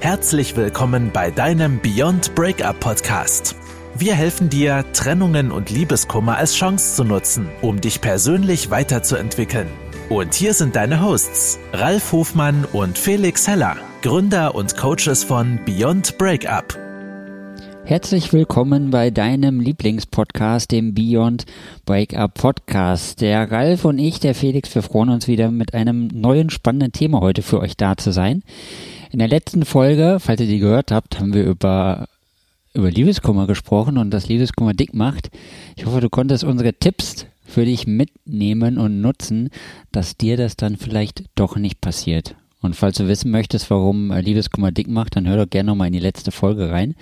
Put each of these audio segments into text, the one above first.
Herzlich willkommen bei deinem Beyond Breakup Podcast. Wir helfen dir, Trennungen und Liebeskummer als Chance zu nutzen, um dich persönlich weiterzuentwickeln. Und hier sind deine Hosts, Ralf Hofmann und Felix Heller, Gründer und Coaches von Beyond Breakup. Herzlich willkommen bei deinem Lieblingspodcast, dem Beyond Breakup Podcast. Der Ralf und ich, der Felix, wir freuen uns wieder mit einem neuen spannenden Thema heute für euch da zu sein. In der letzten Folge, falls ihr die gehört habt, haben wir über, über Liebeskummer gesprochen und das Liebeskummer dick macht. Ich hoffe, du konntest unsere Tipps für dich mitnehmen und nutzen, dass dir das dann vielleicht doch nicht passiert. Und falls du wissen möchtest, warum Liebeskummer dick macht, dann hör doch gerne nochmal in die letzte Folge rein.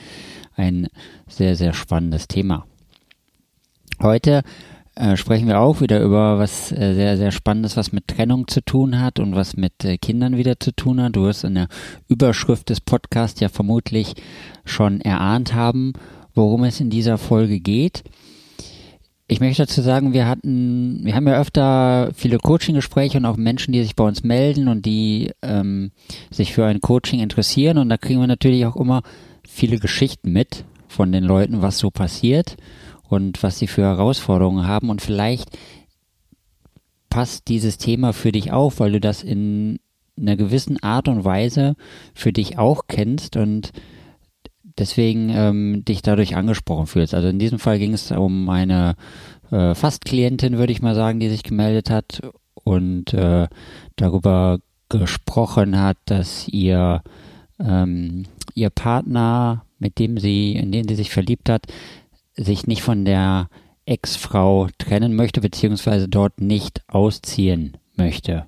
Ein sehr, sehr spannendes Thema. Heute äh, sprechen wir auch wieder über was äh, sehr, sehr Spannendes, was mit Trennung zu tun hat und was mit äh, Kindern wieder zu tun hat. Du wirst in der Überschrift des Podcasts ja vermutlich schon erahnt haben, worum es in dieser Folge geht. Ich möchte dazu sagen, wir hatten, wir haben ja öfter viele Coaching-Gespräche und auch Menschen, die sich bei uns melden und die ähm, sich für ein Coaching interessieren. Und da kriegen wir natürlich auch immer viele Geschichten mit von den Leuten, was so passiert und was sie für Herausforderungen haben und vielleicht passt dieses Thema für dich auf, weil du das in einer gewissen Art und Weise für dich auch kennst und deswegen ähm, dich dadurch angesprochen fühlst. Also in diesem Fall ging es um eine äh, Fastklientin, würde ich mal sagen, die sich gemeldet hat und äh, darüber gesprochen hat, dass ihr ähm, ihr Partner, mit dem sie, in den sie sich verliebt hat, sich nicht von der Ex-Frau trennen möchte, beziehungsweise dort nicht ausziehen möchte.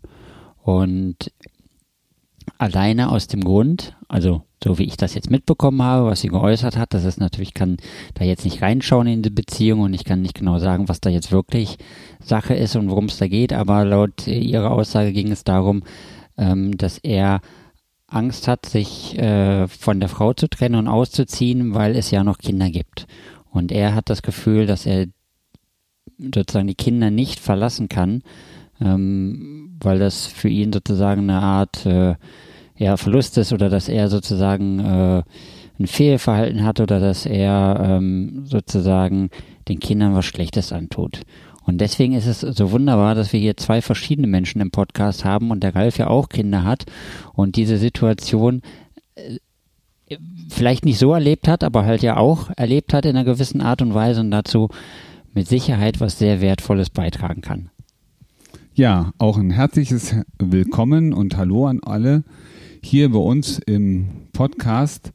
Und alleine aus dem Grund, also so wie ich das jetzt mitbekommen habe, was sie geäußert hat, das ist natürlich, kann da jetzt nicht reinschauen in die Beziehung und ich kann nicht genau sagen, was da jetzt wirklich Sache ist und worum es da geht, aber laut ihrer Aussage ging es darum, ähm, dass er Angst hat, sich äh, von der Frau zu trennen und auszuziehen, weil es ja noch Kinder gibt. Und er hat das Gefühl, dass er sozusagen die Kinder nicht verlassen kann, ähm, weil das für ihn sozusagen eine Art äh, ja, Verlust ist oder dass er sozusagen äh, ein Fehlverhalten hat oder dass er ähm, sozusagen den Kindern was Schlechtes antut. Und deswegen ist es so wunderbar, dass wir hier zwei verschiedene Menschen im Podcast haben und der Ralf ja auch Kinder hat und diese Situation äh, vielleicht nicht so erlebt hat, aber halt ja auch erlebt hat in einer gewissen Art und Weise und dazu mit Sicherheit was sehr Wertvolles beitragen kann. Ja, auch ein herzliches Willkommen und Hallo an alle hier bei uns im Podcast.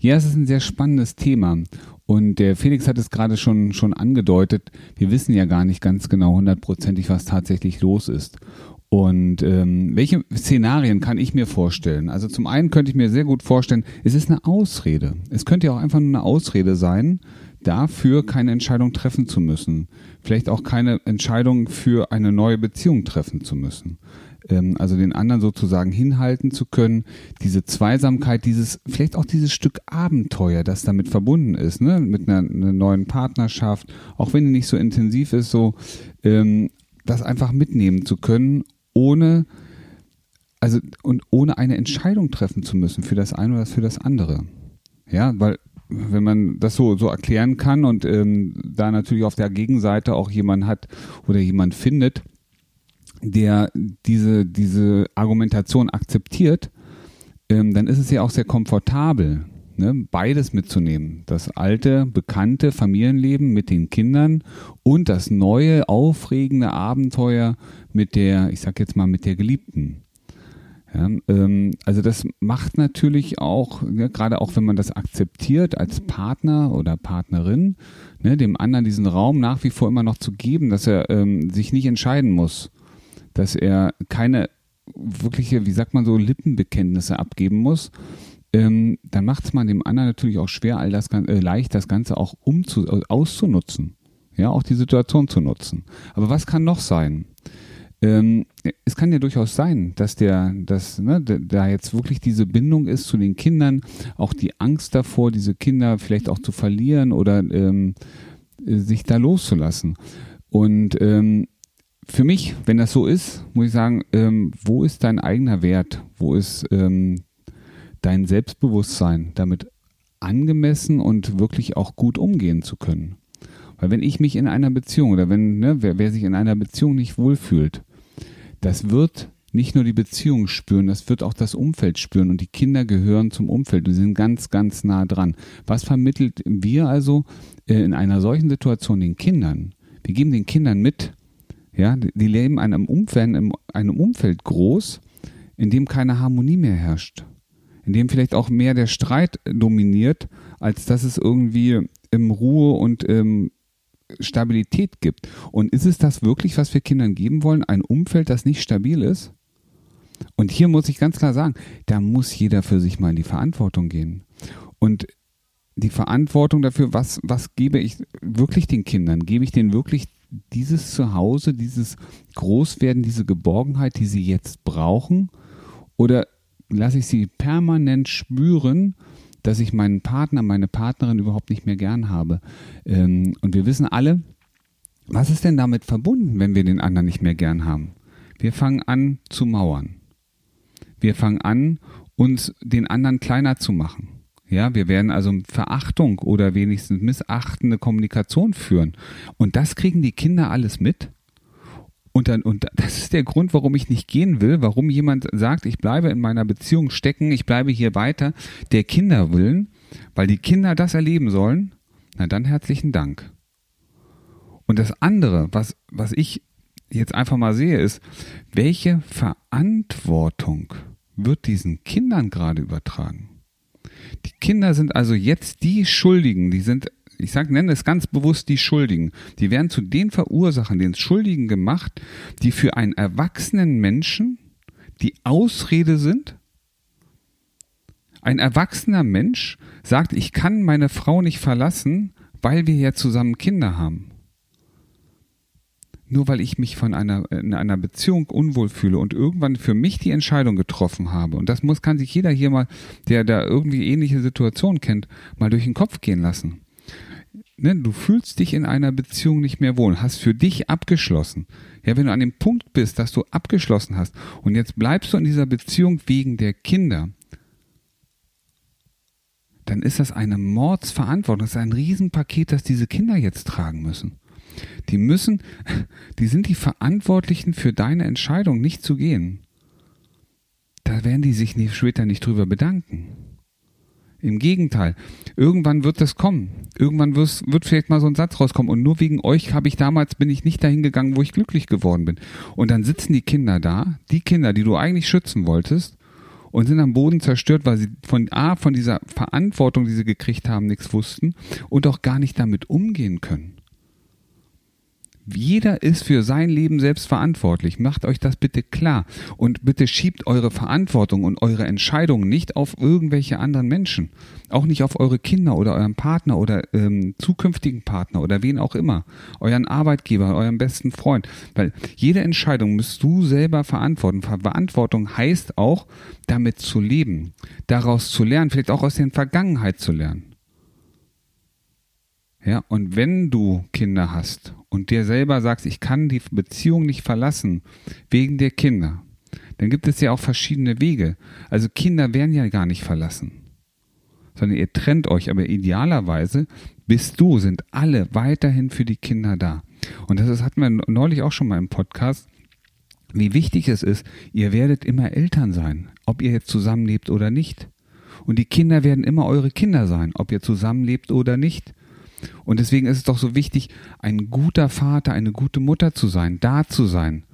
Ja, es ist ein sehr spannendes Thema und der Felix hat es gerade schon, schon angedeutet. Wir wissen ja gar nicht ganz genau hundertprozentig, was tatsächlich los ist. Und ähm, welche Szenarien kann ich mir vorstellen? Also zum einen könnte ich mir sehr gut vorstellen, es ist eine Ausrede. Es könnte ja auch einfach nur eine Ausrede sein, dafür keine Entscheidung treffen zu müssen. Vielleicht auch keine Entscheidung für eine neue Beziehung treffen zu müssen. Ähm, also den anderen sozusagen hinhalten zu können. Diese Zweisamkeit, dieses, vielleicht auch dieses Stück Abenteuer, das damit verbunden ist, ne? mit einer, einer neuen Partnerschaft, auch wenn die nicht so intensiv ist, so ähm, das einfach mitnehmen zu können ohne also und ohne eine Entscheidung treffen zu müssen für das eine oder für das andere. Ja, weil wenn man das so so erklären kann und ähm, da natürlich auf der Gegenseite auch jemand hat oder jemand findet, der diese diese Argumentation akzeptiert, ähm, dann ist es ja auch sehr komfortabel, ne, beides mitzunehmen. Das alte, bekannte Familienleben mit den Kindern und das neue, aufregende Abenteuer mit der, ich sag jetzt mal, mit der Geliebten. Ja, ähm, also das macht natürlich auch, ja, gerade auch wenn man das akzeptiert als Partner oder Partnerin, ne, dem anderen diesen Raum nach wie vor immer noch zu geben, dass er ähm, sich nicht entscheiden muss, dass er keine wirkliche, wie sagt man so, Lippenbekenntnisse abgeben muss, ähm, dann macht es man dem anderen natürlich auch schwer, all das äh, leicht das Ganze auch umzu, äh, auszunutzen. Ja, auch die Situation zu nutzen. Aber was kann noch sein? Ähm, es kann ja durchaus sein, dass der, dass ne, da jetzt wirklich diese Bindung ist zu den Kindern, auch die Angst davor, diese Kinder vielleicht auch zu verlieren oder ähm, äh, sich da loszulassen. Und ähm, für mich, wenn das so ist, muss ich sagen, ähm, wo ist dein eigener Wert? Wo ist ähm, dein Selbstbewusstsein damit angemessen und wirklich auch gut umgehen zu können. Weil wenn ich mich in einer Beziehung oder wenn, ne, wer, wer sich in einer Beziehung nicht wohlfühlt, das wird nicht nur die Beziehung spüren, das wird auch das Umfeld spüren und die Kinder gehören zum Umfeld und sind ganz, ganz nah dran. Was vermittelt wir also äh, in einer solchen Situation den Kindern? Wir geben den Kindern mit, ja, die leben in einem Umfeld, in einem Umfeld groß, in dem keine Harmonie mehr herrscht, in dem vielleicht auch mehr der Streit dominiert, als dass es irgendwie im Ruhe und im Stabilität gibt. Und ist es das wirklich, was wir Kindern geben wollen? Ein Umfeld, das nicht stabil ist? Und hier muss ich ganz klar sagen, da muss jeder für sich mal in die Verantwortung gehen. Und die Verantwortung dafür, was, was gebe ich wirklich den Kindern? Gebe ich denen wirklich dieses Zuhause, dieses Großwerden, diese Geborgenheit, die sie jetzt brauchen? Oder lasse ich sie permanent spüren, dass ich meinen Partner, meine Partnerin überhaupt nicht mehr gern habe? Ähm, und wir wissen alle, was ist denn damit verbunden, wenn wir den anderen nicht mehr gern haben? Wir fangen an zu mauern. Wir fangen an, uns den anderen kleiner zu machen. Ja, wir werden also Verachtung oder wenigstens missachtende Kommunikation führen. Und das kriegen die Kinder alles mit. Und dann, und das ist der Grund, warum ich nicht gehen will, warum jemand sagt, ich bleibe in meiner Beziehung stecken, ich bleibe hier weiter, der Kinder willen, weil die Kinder das erleben sollen. Na dann herzlichen Dank. Und das andere, was, was ich jetzt einfach mal sehe, ist, welche Verantwortung wird diesen Kindern gerade übertragen? Die Kinder sind also jetzt die Schuldigen, die sind, ich sage, nenne es ganz bewusst die Schuldigen. Die werden zu den Verursachern, den Schuldigen gemacht, die für einen erwachsenen Menschen die Ausrede sind. Ein erwachsener Mensch sagt, ich kann meine Frau nicht verlassen, weil wir ja zusammen Kinder haben nur weil ich mich von einer, in einer Beziehung unwohl fühle und irgendwann für mich die Entscheidung getroffen habe, und das muss, kann sich jeder hier mal, der da irgendwie ähnliche Situationen kennt, mal durch den Kopf gehen lassen. Ne, du fühlst dich in einer Beziehung nicht mehr wohl, hast für dich abgeschlossen. Ja, wenn du an dem Punkt bist, dass du abgeschlossen hast und jetzt bleibst du in dieser Beziehung wegen der Kinder, dann ist das eine Mordsverantwortung, das ist ein Riesenpaket, das diese Kinder jetzt tragen müssen. Die müssen, die sind die Verantwortlichen für deine Entscheidung, nicht zu gehen. Da werden die sich später nicht drüber bedanken. Im Gegenteil, irgendwann wird das kommen. Irgendwann wird vielleicht mal so ein Satz rauskommen. Und nur wegen euch habe ich damals, bin ich nicht dahin gegangen, wo ich glücklich geworden bin. Und dann sitzen die Kinder da, die Kinder, die du eigentlich schützen wolltest, und sind am Boden zerstört, weil sie von A, von dieser Verantwortung, die sie gekriegt haben, nichts wussten und auch gar nicht damit umgehen können. Jeder ist für sein Leben selbst verantwortlich. Macht euch das bitte klar. Und bitte schiebt eure Verantwortung und eure Entscheidungen nicht auf irgendwelche anderen Menschen. Auch nicht auf eure Kinder oder euren Partner oder ähm, zukünftigen Partner oder wen auch immer. Euren Arbeitgeber, euren besten Freund. Weil jede Entscheidung müsst du selber verantworten. Verantwortung heißt auch, damit zu leben. Daraus zu lernen. Vielleicht auch aus der Vergangenheit zu lernen. Ja, und wenn du Kinder hast und dir selber sagst, ich kann die Beziehung nicht verlassen wegen der Kinder, dann gibt es ja auch verschiedene Wege. Also Kinder werden ja gar nicht verlassen, sondern ihr trennt euch, aber idealerweise bist du, sind alle weiterhin für die Kinder da. Und das hatten wir neulich auch schon mal im Podcast, wie wichtig es ist, ihr werdet immer Eltern sein, ob ihr jetzt zusammenlebt oder nicht. Und die Kinder werden immer eure Kinder sein, ob ihr zusammenlebt oder nicht. Und deswegen ist es doch so wichtig, ein guter Vater, eine gute Mutter zu sein, da zu sein,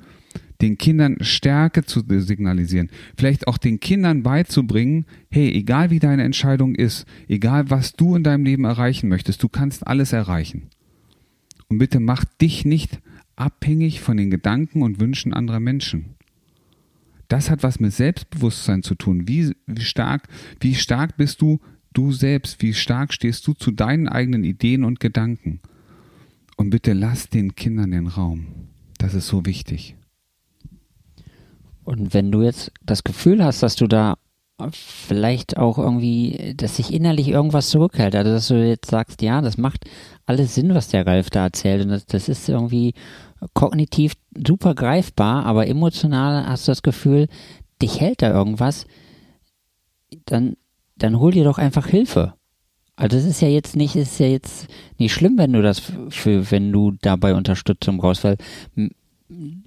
den Kindern Stärke zu signalisieren, vielleicht auch den Kindern beizubringen, hey, egal wie deine Entscheidung ist, egal was du in deinem Leben erreichen möchtest, du kannst alles erreichen. Und bitte mach dich nicht abhängig von den Gedanken und Wünschen anderer Menschen. Das hat was mit Selbstbewusstsein zu tun. Wie, wie stark, wie stark bist du du selbst, wie stark stehst du zu deinen eigenen Ideen und Gedanken. Und bitte lass den Kindern den Raum. Das ist so wichtig. Und wenn du jetzt das Gefühl hast, dass du da vielleicht auch irgendwie, dass sich innerlich irgendwas zurückhält, also dass du jetzt sagst, ja, das macht alles Sinn, was der Ralf da erzählt und das, das ist irgendwie kognitiv super greifbar, aber emotional hast du das Gefühl, dich hält da irgendwas, dann dann hol dir doch einfach Hilfe. Also es ist ja jetzt nicht, ist ja jetzt nicht schlimm, wenn du das für, wenn du dabei Unterstützung brauchst, weil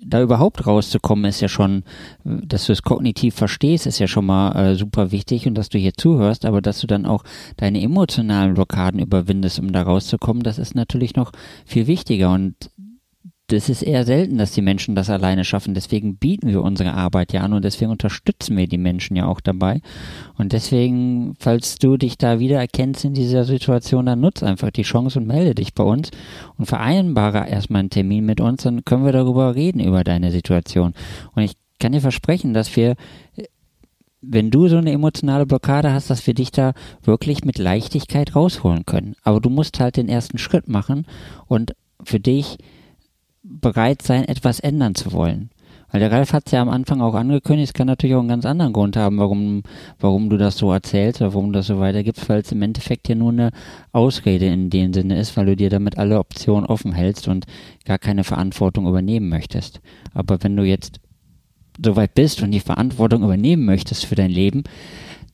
da überhaupt rauszukommen ist ja schon, dass du es kognitiv verstehst, ist ja schon mal äh, super wichtig und dass du hier zuhörst, aber dass du dann auch deine emotionalen Blockaden überwindest, um da rauszukommen, das ist natürlich noch viel wichtiger und das ist eher selten, dass die Menschen das alleine schaffen. Deswegen bieten wir unsere Arbeit ja an und deswegen unterstützen wir die Menschen ja auch dabei. Und deswegen, falls du dich da wiedererkennst in dieser Situation, dann nutz einfach die Chance und melde dich bei uns und vereinbare erstmal einen Termin mit uns, dann können wir darüber reden, über deine Situation. Und ich kann dir versprechen, dass wir wenn du so eine emotionale Blockade hast, dass wir dich da wirklich mit Leichtigkeit rausholen können. Aber du musst halt den ersten Schritt machen und für dich bereit sein, etwas ändern zu wollen. Weil der Ralf hat es ja am Anfang auch angekündigt, es kann natürlich auch einen ganz anderen Grund haben, warum, warum du das so erzählst oder warum du das so weitergibst, weil es im Endeffekt ja nur eine Ausrede in dem Sinne ist, weil du dir damit alle Optionen offen hältst und gar keine Verantwortung übernehmen möchtest. Aber wenn du jetzt so weit bist und die Verantwortung übernehmen möchtest für dein Leben,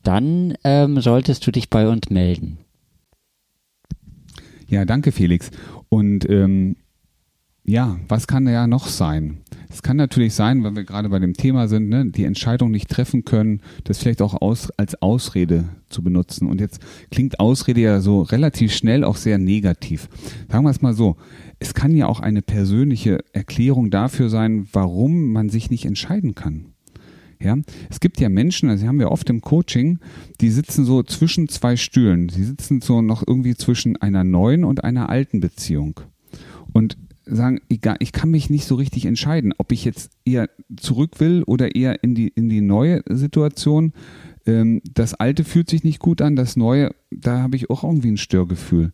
dann ähm, solltest du dich bei uns melden. Ja, danke Felix. Und ähm, ja, was kann ja noch sein? Es kann natürlich sein, weil wir gerade bei dem Thema sind, ne, die Entscheidung nicht treffen können, das vielleicht auch aus, als Ausrede zu benutzen. Und jetzt klingt Ausrede ja so relativ schnell auch sehr negativ. Sagen wir es mal so. Es kann ja auch eine persönliche Erklärung dafür sein, warum man sich nicht entscheiden kann. Ja, es gibt ja Menschen, also haben wir oft im Coaching, die sitzen so zwischen zwei Stühlen. Sie sitzen so noch irgendwie zwischen einer neuen und einer alten Beziehung. Und sagen, egal, ich kann mich nicht so richtig entscheiden, ob ich jetzt eher zurück will oder eher in die, in die neue Situation. Ähm, das Alte fühlt sich nicht gut an, das Neue, da habe ich auch irgendwie ein Störgefühl.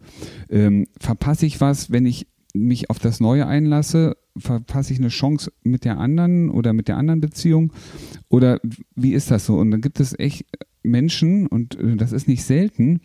Ähm, verpasse ich was, wenn ich mich auf das Neue einlasse? Verpasse ich eine Chance mit der anderen oder mit der anderen Beziehung? Oder wie ist das so? Und dann gibt es echt Menschen, und äh, das ist nicht selten,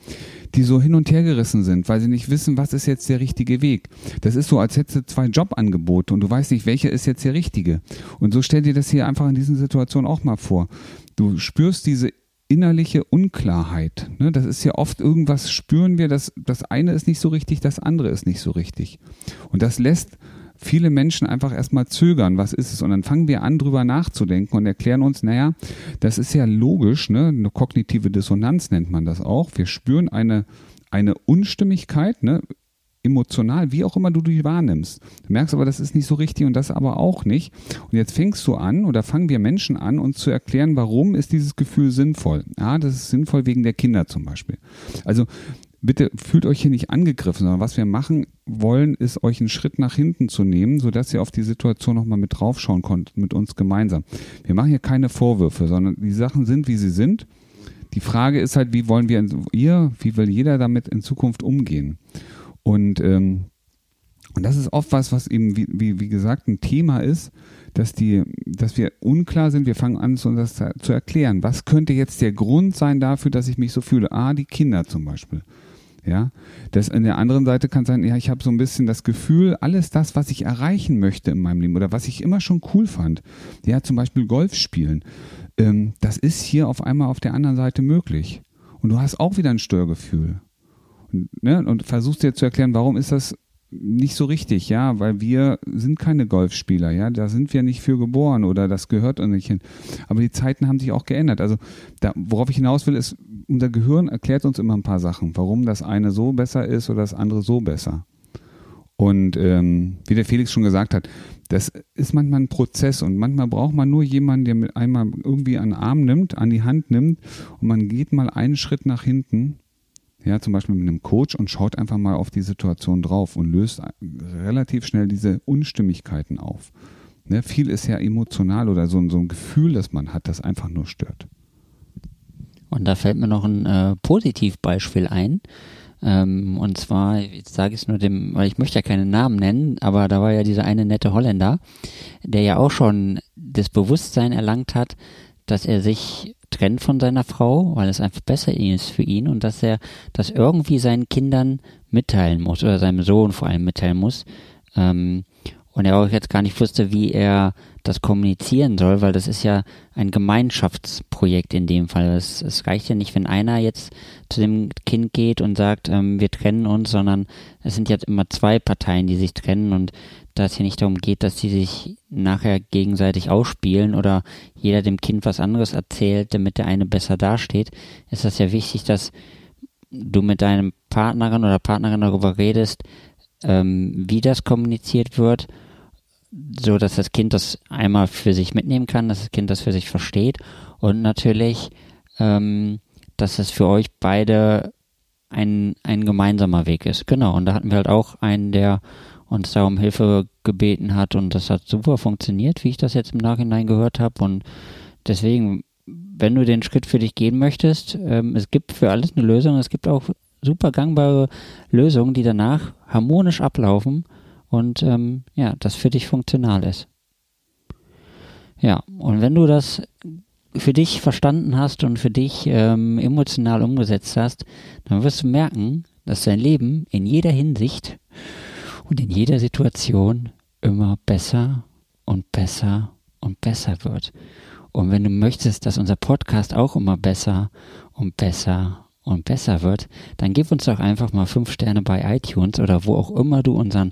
die so hin und her gerissen sind, weil sie nicht wissen, was ist jetzt der richtige Weg. Das ist so, als hättest du zwei Jobangebote und du weißt nicht, welcher ist jetzt der richtige. Und so stell dir das hier einfach in diesen Situationen auch mal vor. Du spürst diese innerliche Unklarheit. Ne? Das ist ja oft irgendwas, spüren wir, dass das eine ist nicht so richtig, das andere ist nicht so richtig. Und das lässt viele Menschen einfach erstmal zögern, was ist es? Und dann fangen wir an, drüber nachzudenken und erklären uns, naja, das ist ja logisch, ne? eine kognitive Dissonanz nennt man das auch. Wir spüren eine, eine Unstimmigkeit, ne? emotional, wie auch immer du die wahrnimmst. Du merkst aber, das ist nicht so richtig und das aber auch nicht. Und jetzt fängst du an oder fangen wir Menschen an, uns zu erklären, warum ist dieses Gefühl sinnvoll. Ja, das ist sinnvoll wegen der Kinder zum Beispiel. Also bitte fühlt euch hier nicht angegriffen, sondern was wir machen wollen, ist euch einen Schritt nach hinten zu nehmen, sodass ihr auf die Situation nochmal mit draufschauen könnt, mit uns gemeinsam. Wir machen hier keine Vorwürfe, sondern die Sachen sind, wie sie sind. Die Frage ist halt, wie wollen wir, ihr, wie will jeder damit in Zukunft umgehen? Und, ähm, und das ist oft was, was eben, wie, wie, wie gesagt, ein Thema ist, dass die, dass wir unklar sind. Wir fangen an, uns das zu erklären. Was könnte jetzt der Grund sein dafür, dass ich mich so fühle? Ah, die Kinder zum Beispiel. Ja, das an der anderen Seite kann sein, ja, ich habe so ein bisschen das Gefühl, alles das, was ich erreichen möchte in meinem Leben oder was ich immer schon cool fand, ja, zum Beispiel Golf spielen, ähm, das ist hier auf einmal auf der anderen Seite möglich. Und du hast auch wieder ein Störgefühl. Und, ne, und versuchst dir zu erklären, warum ist das nicht so richtig, ja, weil wir sind keine Golfspieler, ja, da sind wir nicht für geboren oder das gehört uns nicht hin. Aber die Zeiten haben sich auch geändert. Also, da, worauf ich hinaus will, ist, unser Gehirn erklärt uns immer ein paar Sachen, warum das eine so besser ist oder das andere so besser. Und ähm, wie der Felix schon gesagt hat, das ist manchmal ein Prozess und manchmal braucht man nur jemanden, der mit einmal irgendwie an den Arm nimmt, an die Hand nimmt und man geht mal einen Schritt nach hinten ja, zum Beispiel mit einem Coach und schaut einfach mal auf die Situation drauf und löst relativ schnell diese Unstimmigkeiten auf. Ne, viel ist ja emotional oder so, so, ein Gefühl, das man hat, das einfach nur stört. Und da fällt mir noch ein äh, Positivbeispiel ein. Ähm, und zwar, jetzt sage ich es nur dem, weil ich möchte ja keinen Namen nennen, aber da war ja dieser eine nette Holländer, der ja auch schon das Bewusstsein erlangt hat, dass er sich trennt von seiner Frau, weil es einfach besser ist für ihn und dass er das irgendwie seinen Kindern mitteilen muss oder seinem Sohn vor allem mitteilen muss. Ähm, und er auch jetzt gar nicht wusste, wie er das kommunizieren soll, weil das ist ja ein Gemeinschaftsprojekt in dem Fall. Es, es reicht ja nicht, wenn einer jetzt zu dem Kind geht und sagt, ähm, wir trennen uns, sondern es sind jetzt immer zwei Parteien, die sich trennen und da es hier nicht darum geht, dass sie sich nachher gegenseitig ausspielen oder jeder dem Kind was anderes erzählt, damit der eine besser dasteht, ist das ja wichtig, dass du mit deinem Partnerin oder Partnerin darüber redest, ähm, wie das kommuniziert wird, so dass das Kind das einmal für sich mitnehmen kann, dass das Kind das für sich versteht und natürlich, ähm, dass es für euch beide ein, ein gemeinsamer Weg ist. Genau, und da hatten wir halt auch einen, der uns da um Hilfe gebeten hat und das hat super funktioniert, wie ich das jetzt im Nachhinein gehört habe und deswegen, wenn du den Schritt für dich gehen möchtest, ähm, es gibt für alles eine Lösung, es gibt auch super gangbare Lösungen, die danach harmonisch ablaufen und ähm, ja, das für dich funktional ist. Ja, und wenn du das für dich verstanden hast und für dich ähm, emotional umgesetzt hast, dann wirst du merken, dass dein Leben in jeder Hinsicht und in jeder Situation immer besser und besser und besser wird. Und wenn du möchtest, dass unser Podcast auch immer besser und besser und besser wird, dann gib uns doch einfach mal fünf Sterne bei iTunes oder wo auch immer du unseren